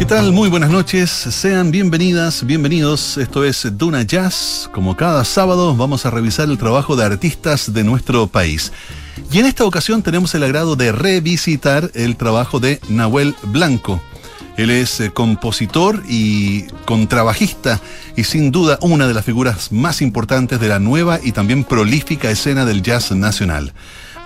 ¿Qué tal? Muy buenas noches. Sean bienvenidas, bienvenidos. Esto es Duna Jazz. Como cada sábado vamos a revisar el trabajo de artistas de nuestro país. Y en esta ocasión tenemos el agrado de revisitar el trabajo de Nahuel Blanco. Él es eh, compositor y contrabajista y sin duda una de las figuras más importantes de la nueva y también prolífica escena del jazz nacional.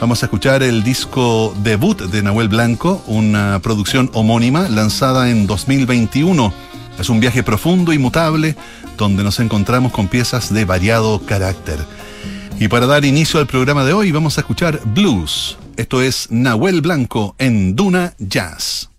Vamos a escuchar el disco debut de Nahuel Blanco, una producción homónima lanzada en 2021. Es un viaje profundo y mutable donde nos encontramos con piezas de variado carácter. Y para dar inicio al programa de hoy vamos a escuchar blues. Esto es Nahuel Blanco en Duna Jazz.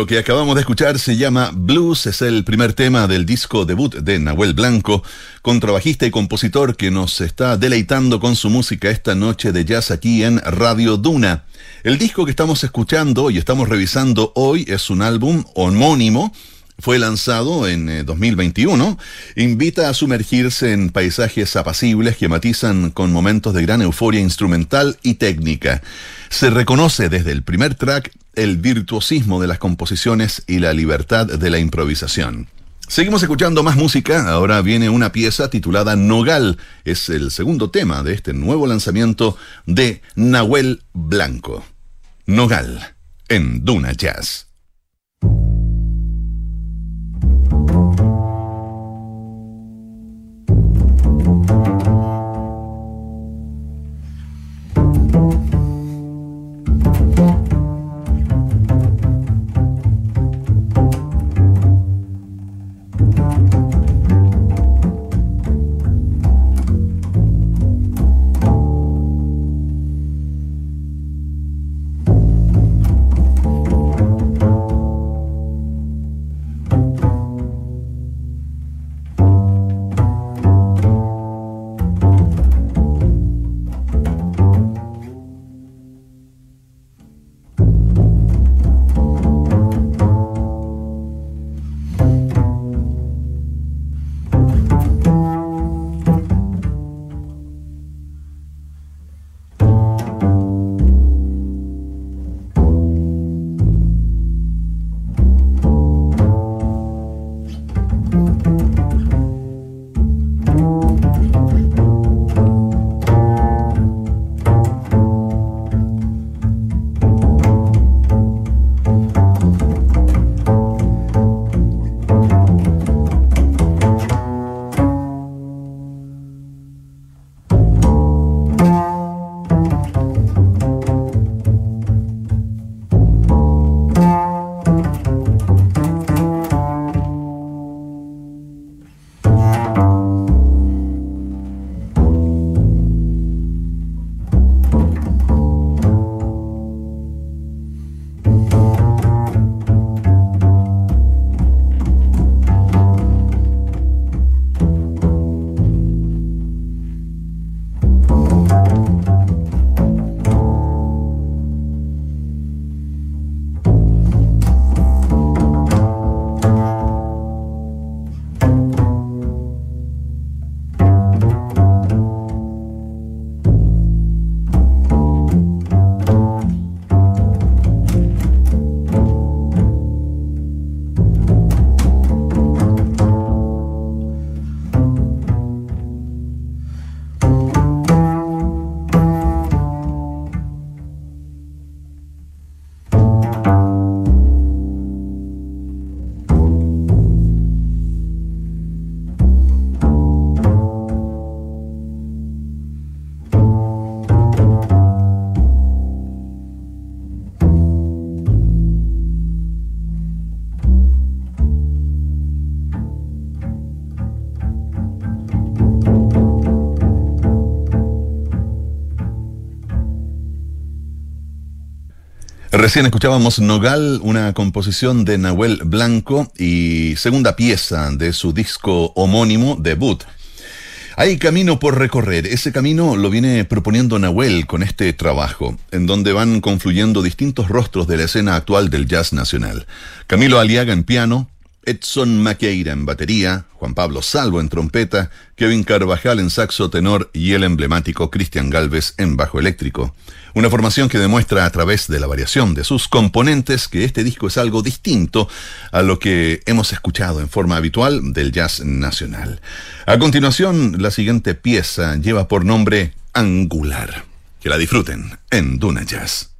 Lo que acabamos de escuchar se llama Blues, es el primer tema del disco debut de Nahuel Blanco, contrabajista y compositor que nos está deleitando con su música esta noche de jazz aquí en Radio Duna. El disco que estamos escuchando y estamos revisando hoy es un álbum homónimo fue lanzado en 2021, eh, invita a sumergirse en paisajes apacibles que matizan con momentos de gran euforia instrumental y técnica. Se reconoce desde el primer track el virtuosismo de las composiciones y la libertad de la improvisación. Seguimos escuchando más música, ahora viene una pieza titulada Nogal, es el segundo tema de este nuevo lanzamiento de Nahuel Blanco. Nogal, en Duna Jazz. Recién escuchábamos Nogal, una composición de Nahuel Blanco y segunda pieza de su disco homónimo, debut. Hay camino por recorrer. Ese camino lo viene proponiendo Nahuel con este trabajo, en donde van confluyendo distintos rostros de la escena actual del jazz nacional. Camilo Aliaga en piano, Edson Maqueira en batería, Juan Pablo Salvo en trompeta, Kevin Carvajal en saxo tenor y el emblemático Cristian Galvez en bajo eléctrico. Una formación que demuestra a través de la variación de sus componentes que este disco es algo distinto a lo que hemos escuchado en forma habitual del jazz nacional. A continuación, la siguiente pieza lleva por nombre Angular. Que la disfruten en Duna Jazz.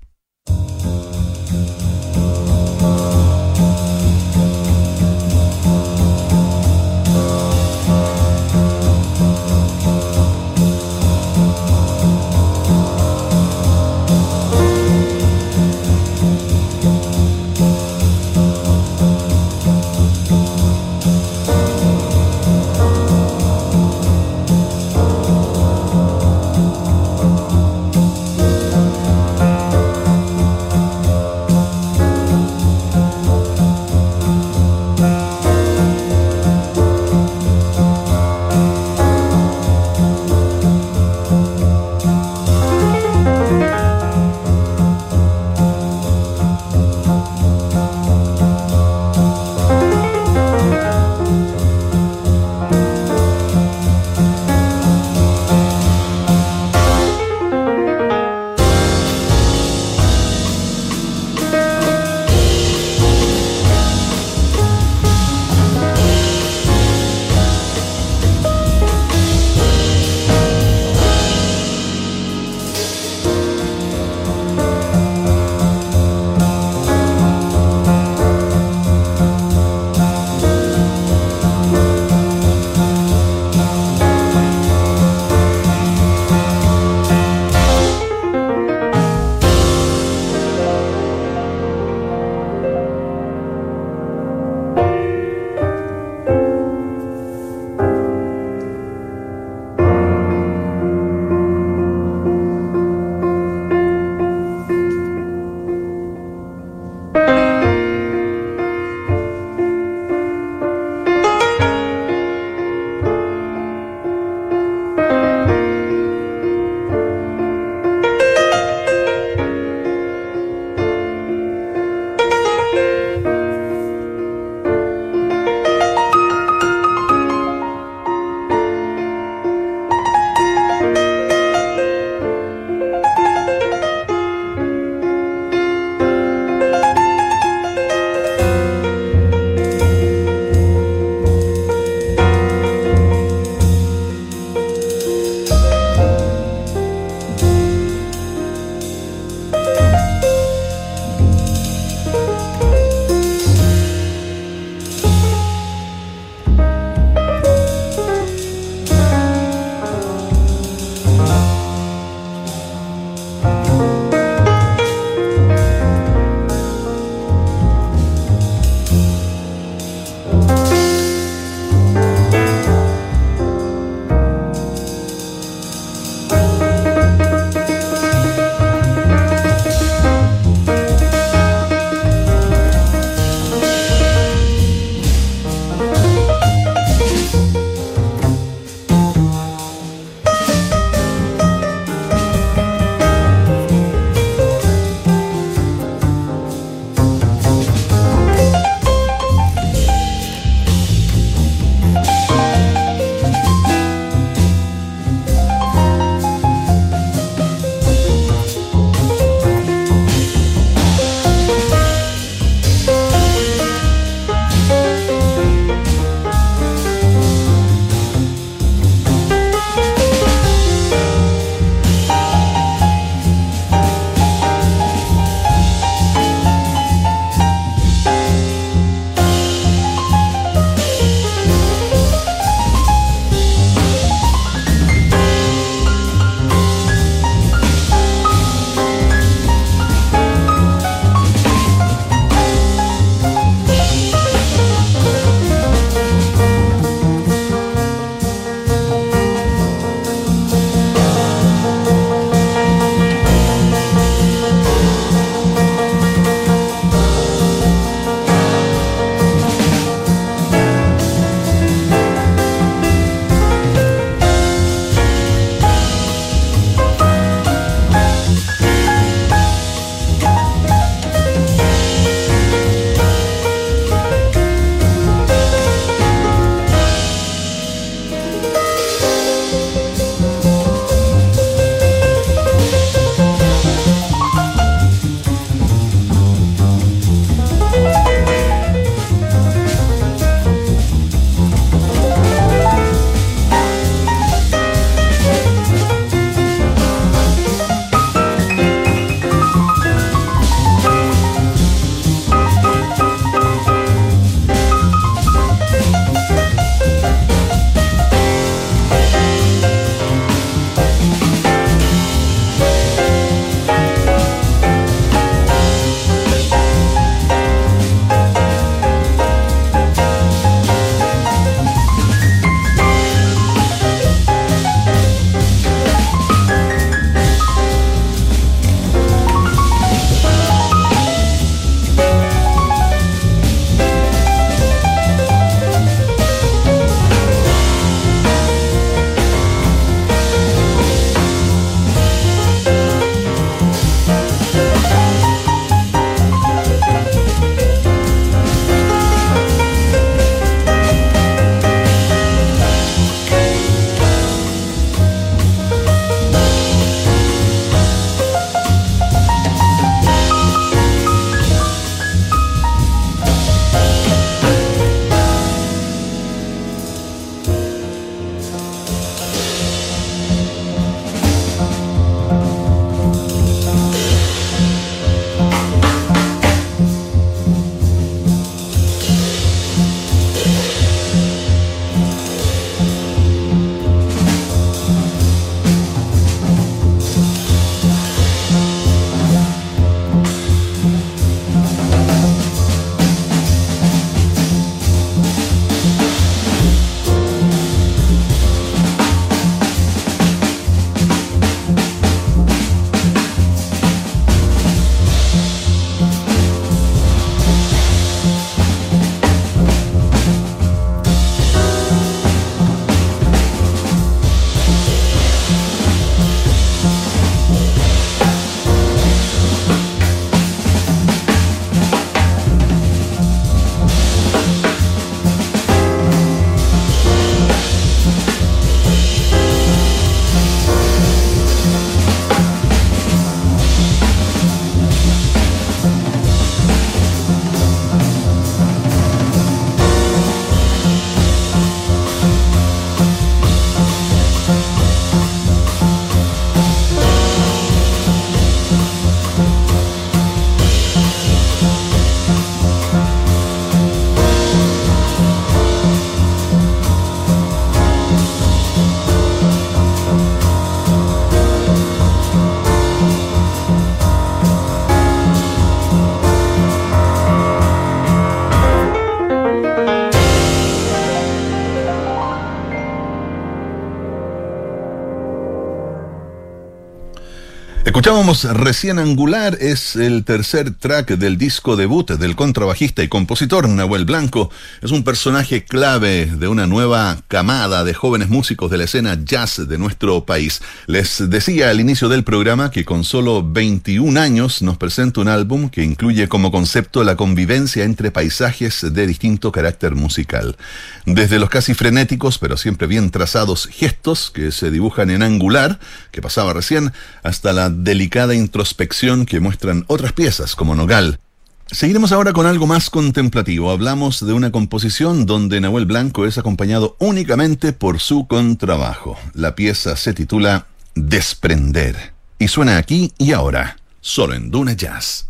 Escuchábamos Recién Angular, es el tercer track del disco debut del contrabajista y compositor Nahuel Blanco. Es un personaje clave de una nueva camada de jóvenes músicos de la escena jazz de nuestro país. Les decía al inicio del programa que con solo 21 años nos presenta un álbum que incluye como concepto la convivencia entre paisajes de distinto carácter musical. Desde los casi frenéticos, pero siempre bien trazados gestos que se dibujan en angular, que pasaba recién, hasta la delicada introspección que muestran otras piezas como Nogal. Seguiremos ahora con algo más contemplativo. Hablamos de una composición donde Nahuel Blanco es acompañado únicamente por su contrabajo. La pieza se titula Desprender y suena aquí y ahora, solo en Duna Jazz.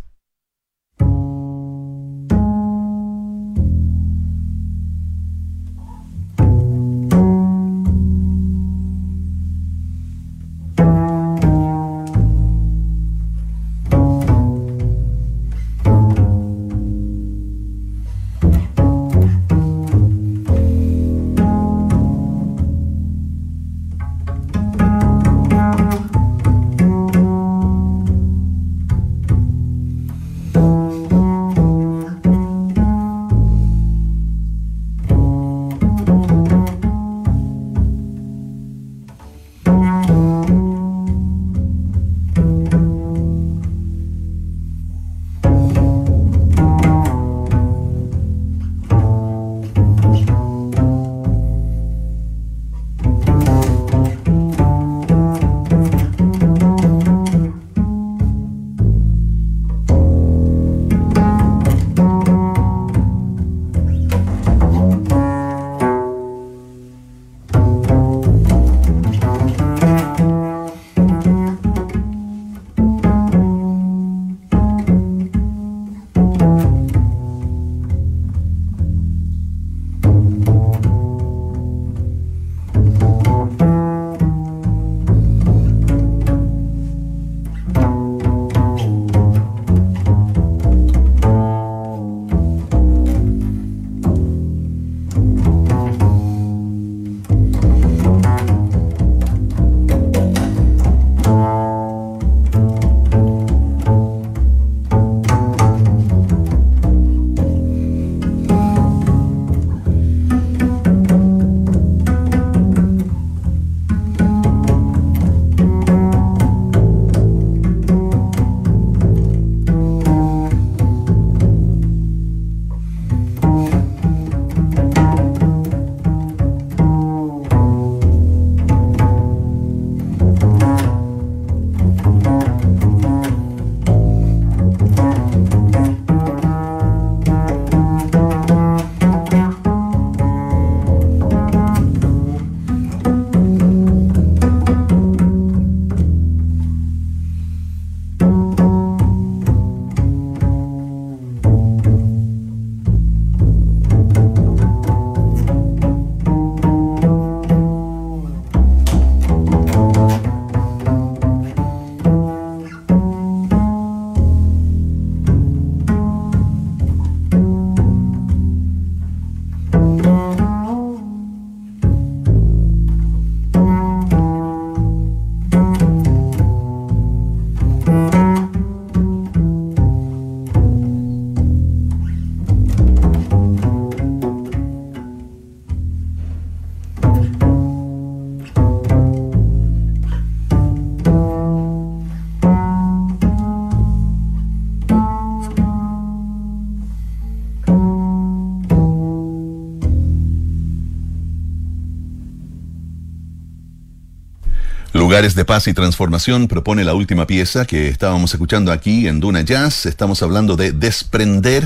Lugares de Paz y Transformación propone la última pieza que estábamos escuchando aquí en Duna Jazz. Estamos hablando de Desprender,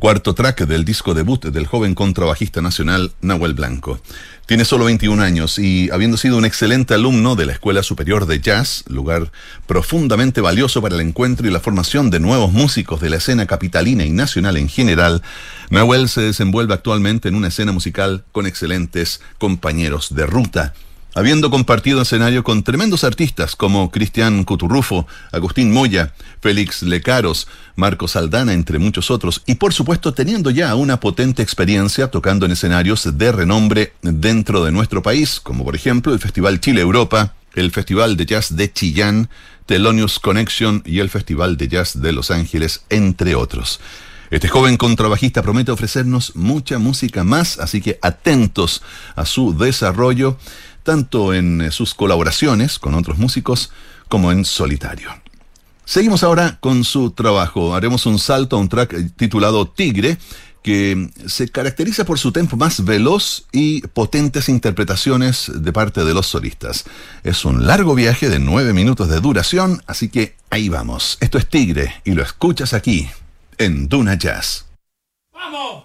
cuarto track del disco debut del joven contrabajista nacional Nahuel Blanco. Tiene solo 21 años y habiendo sido un excelente alumno de la Escuela Superior de Jazz, lugar profundamente valioso para el encuentro y la formación de nuevos músicos de la escena capitalina y nacional en general, Nahuel se desenvuelve actualmente en una escena musical con excelentes compañeros de ruta habiendo compartido escenario con tremendos artistas como Cristian Cuturrufo, Agustín Moya, Félix Lecaros, Marcos Saldana, entre muchos otros, y por supuesto teniendo ya una potente experiencia tocando en escenarios de renombre dentro de nuestro país, como por ejemplo el Festival Chile Europa, el Festival de Jazz de Chillán, Thelonious Connection y el Festival de Jazz de Los Ángeles, entre otros. Este joven contrabajista promete ofrecernos mucha música más, así que atentos a su desarrollo, tanto en eh, sus colaboraciones con otros músicos como en solitario. Seguimos ahora con su trabajo. Haremos un salto a un track titulado Tigre, que se caracteriza por su tempo más veloz y potentes interpretaciones de parte de los solistas. Es un largo viaje de nueve minutos de duración, así que ahí vamos. Esto es Tigre y lo escuchas aquí, en Duna Jazz. ¡Vamos!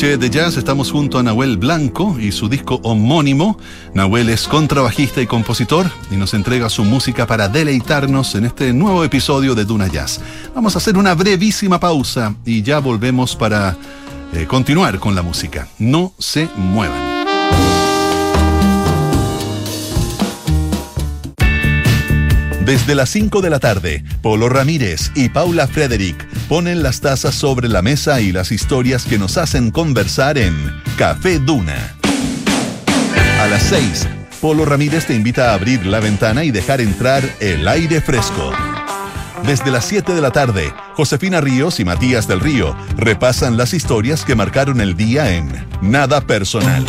De jazz estamos junto a Nahuel Blanco y su disco homónimo. Nahuel es contrabajista y compositor y nos entrega su música para deleitarnos en este nuevo episodio de Duna Jazz. Vamos a hacer una brevísima pausa y ya volvemos para eh, continuar con la música. No se muevan. Desde las 5 de la tarde, Polo Ramírez y Paula Frederick ponen las tazas sobre la mesa y las historias que nos hacen conversar en Café Duna. A las 6, Polo Ramírez te invita a abrir la ventana y dejar entrar el aire fresco. Desde las 7 de la tarde, Josefina Ríos y Matías del Río repasan las historias que marcaron el día en Nada Personal.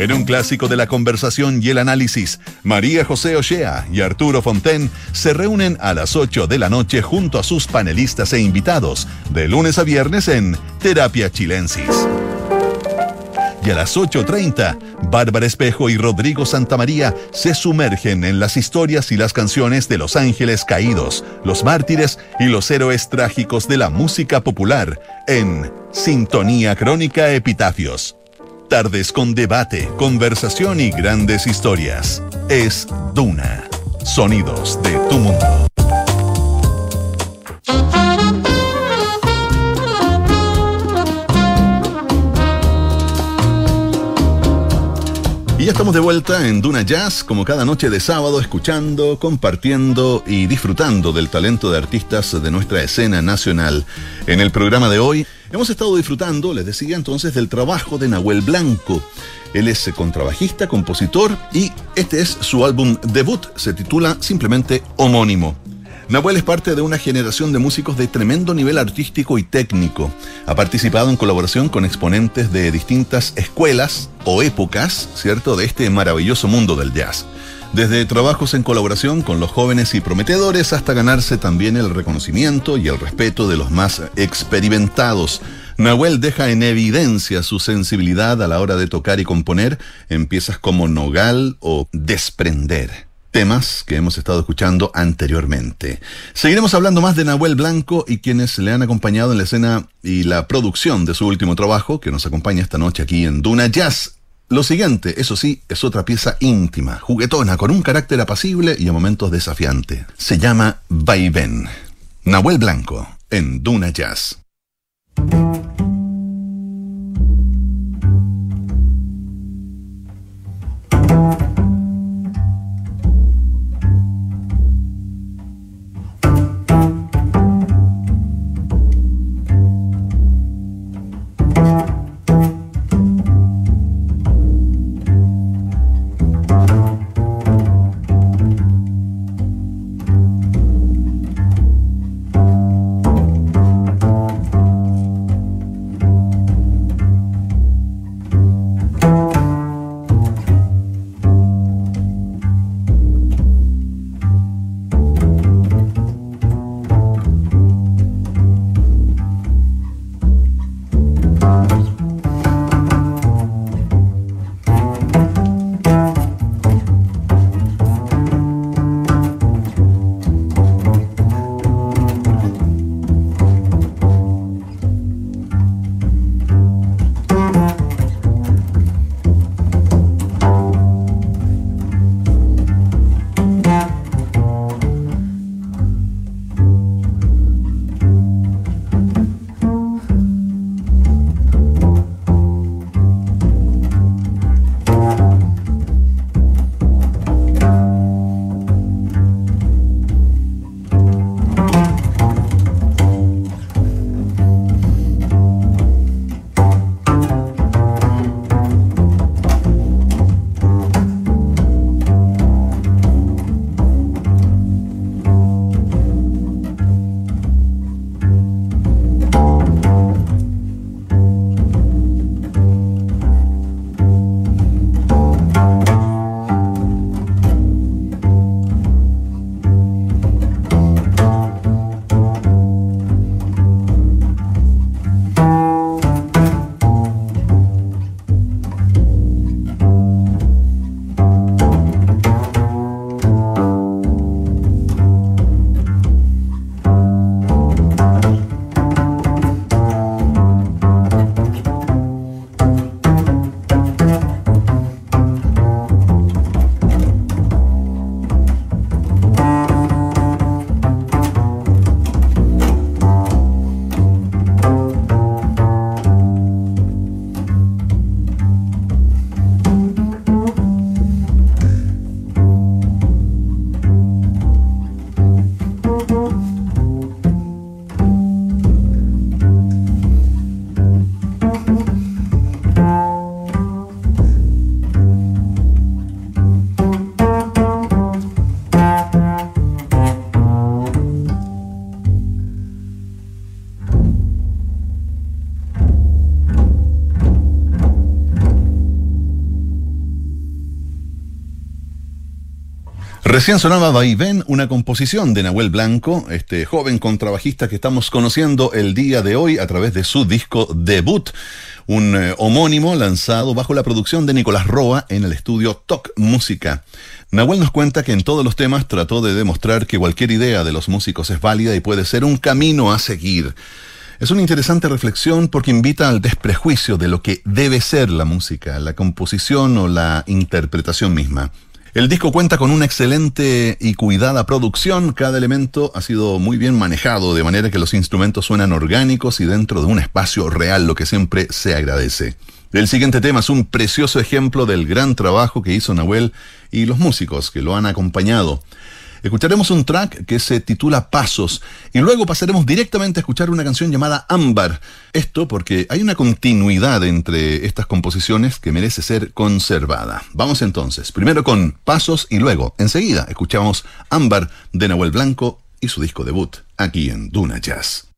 En un clásico de la conversación y el análisis, María José Ochea y Arturo Fonten se reúnen a las 8 de la noche junto a sus panelistas e invitados, de lunes a viernes en Terapia Chilensis. Y a las 8.30, Bárbara Espejo y Rodrigo Santamaría se sumergen en las historias y las canciones de los ángeles caídos, los mártires y los héroes trágicos de la música popular en Sintonía Crónica Epitafios Tardes con debate, conversación y grandes historias. Es Duna. Sonidos de tu mundo. De vuelta en Duna Jazz, como cada noche de sábado, escuchando, compartiendo y disfrutando del talento de artistas de nuestra escena nacional. En el programa de hoy Hemos estado disfrutando, les decía entonces, del trabajo de Nahuel Blanco. Él es contrabajista, compositor y este es su álbum debut, se titula simplemente Homónimo. Nahuel es parte de una generación de músicos de tremendo nivel artístico y técnico. Ha participado en colaboración con exponentes de distintas escuelas o épocas, ¿cierto?, de este maravilloso mundo del jazz desde trabajos en colaboración con los jóvenes y prometedores hasta ganarse también el reconocimiento y el respeto de los más experimentados. Nahuel deja en evidencia su sensibilidad a la hora de tocar y componer en piezas como Nogal o Desprender temas que hemos estado escuchando anteriormente. Seguiremos hablando más de Nahuel Blanco y quienes le han acompañado en la escena y la producción de su último trabajo, que nos acompaña esta noche aquí en Duna Jazz. Lo siguiente, eso sí, es otra pieza íntima, juguetona, con un carácter apacible y a momentos desafiante. Se llama Vaivén. Nahuel Blanco, en Duna Jazz. Recién sonaba Vaivén, una composición de Nahuel Blanco, este joven contrabajista que estamos conociendo el día de hoy a través de su disco debut, un eh, homónimo lanzado bajo la producción de Nicolás Roa en el estudio Toc Música. Nahuel nos cuenta que en todos los temas trató de demostrar que cualquier idea de los músicos es válida y puede ser un camino a seguir. Es una interesante reflexión porque invita al desprejuicio de lo que debe ser la música, la composición o la interpretación misma. El disco cuenta con una excelente y cuidada producción, cada elemento ha sido muy bien manejado, de manera que los instrumentos suenan orgánicos y dentro de un espacio real, lo que siempre se agradece. El siguiente tema es un precioso ejemplo del gran trabajo que hizo Nahuel y los músicos que lo han acompañado. Escucharemos un track que se titula Pasos y luego pasaremos directamente a escuchar una canción llamada Ámbar. Esto porque hay una continuidad entre estas composiciones que merece ser conservada. Vamos entonces, primero con Pasos y luego, enseguida, escuchamos Ámbar de Nahuel Blanco y su disco debut aquí en Duna Jazz.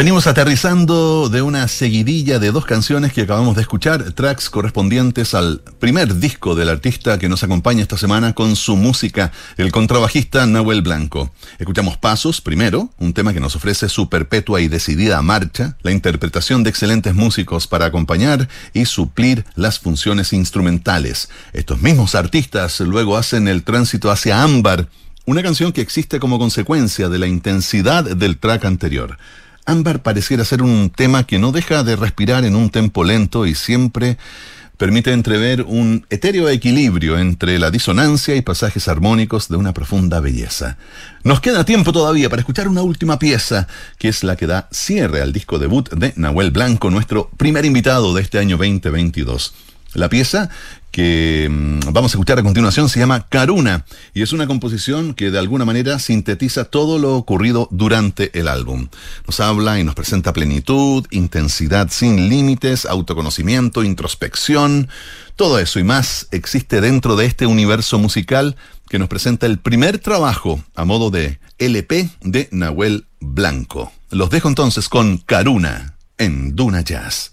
Venimos aterrizando de una seguidilla de dos canciones que acabamos de escuchar, tracks correspondientes al primer disco del artista que nos acompaña esta semana con su música, el contrabajista Nahuel Blanco. Escuchamos Pasos primero, un tema que nos ofrece su perpetua y decidida marcha, la interpretación de excelentes músicos para acompañar y suplir las funciones instrumentales. Estos mismos artistas luego hacen el tránsito hacia Ámbar, una canción que existe como consecuencia de la intensidad del track anterior. Ámbar pareciera ser un tema que no deja de respirar en un tempo lento y siempre permite entrever un etéreo equilibrio entre la disonancia y pasajes armónicos de una profunda belleza. Nos queda tiempo todavía para escuchar una última pieza, que es la que da cierre al disco debut de Nahuel Blanco, nuestro primer invitado de este año 2022. La pieza que mm, vamos a escuchar a continuación se llama Karuna y es una composición que de alguna manera sintetiza todo lo ocurrido durante el álbum. Nos habla y nos presenta plenitud, intensidad sin límites, autoconocimiento, introspección, todo eso y más existe dentro de este universo musical que nos presenta el primer trabajo a modo de LP de Nahuel Blanco. Los dejo entonces con Karuna en Duna Jazz.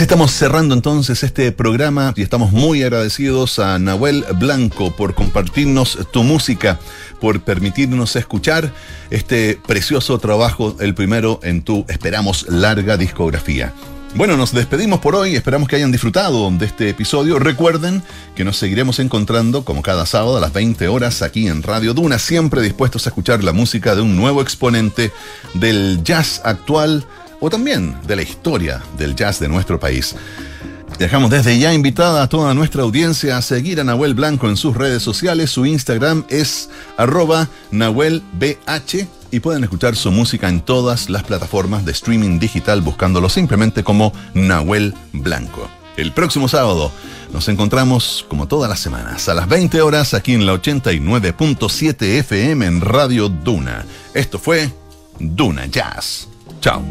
Estamos cerrando entonces este programa y estamos muy agradecidos a Nahuel Blanco por compartirnos tu música, por permitirnos escuchar este precioso trabajo, el primero en tu, esperamos, larga discografía. Bueno, nos despedimos por hoy, esperamos que hayan disfrutado de este episodio. Recuerden que nos seguiremos encontrando como cada sábado a las 20 horas aquí en Radio Duna, siempre dispuestos a escuchar la música de un nuevo exponente del jazz actual o también de la historia del jazz de nuestro país. Dejamos desde ya invitada a toda nuestra audiencia a seguir a Nahuel Blanco en sus redes sociales. Su Instagram es arroba nahuelbh y pueden escuchar su música en todas las plataformas de streaming digital buscándolo simplemente como Nahuel Blanco. El próximo sábado nos encontramos como todas las semanas a las 20 horas aquí en la 89.7 FM en Radio Duna. Esto fue Duna Jazz. Tchau.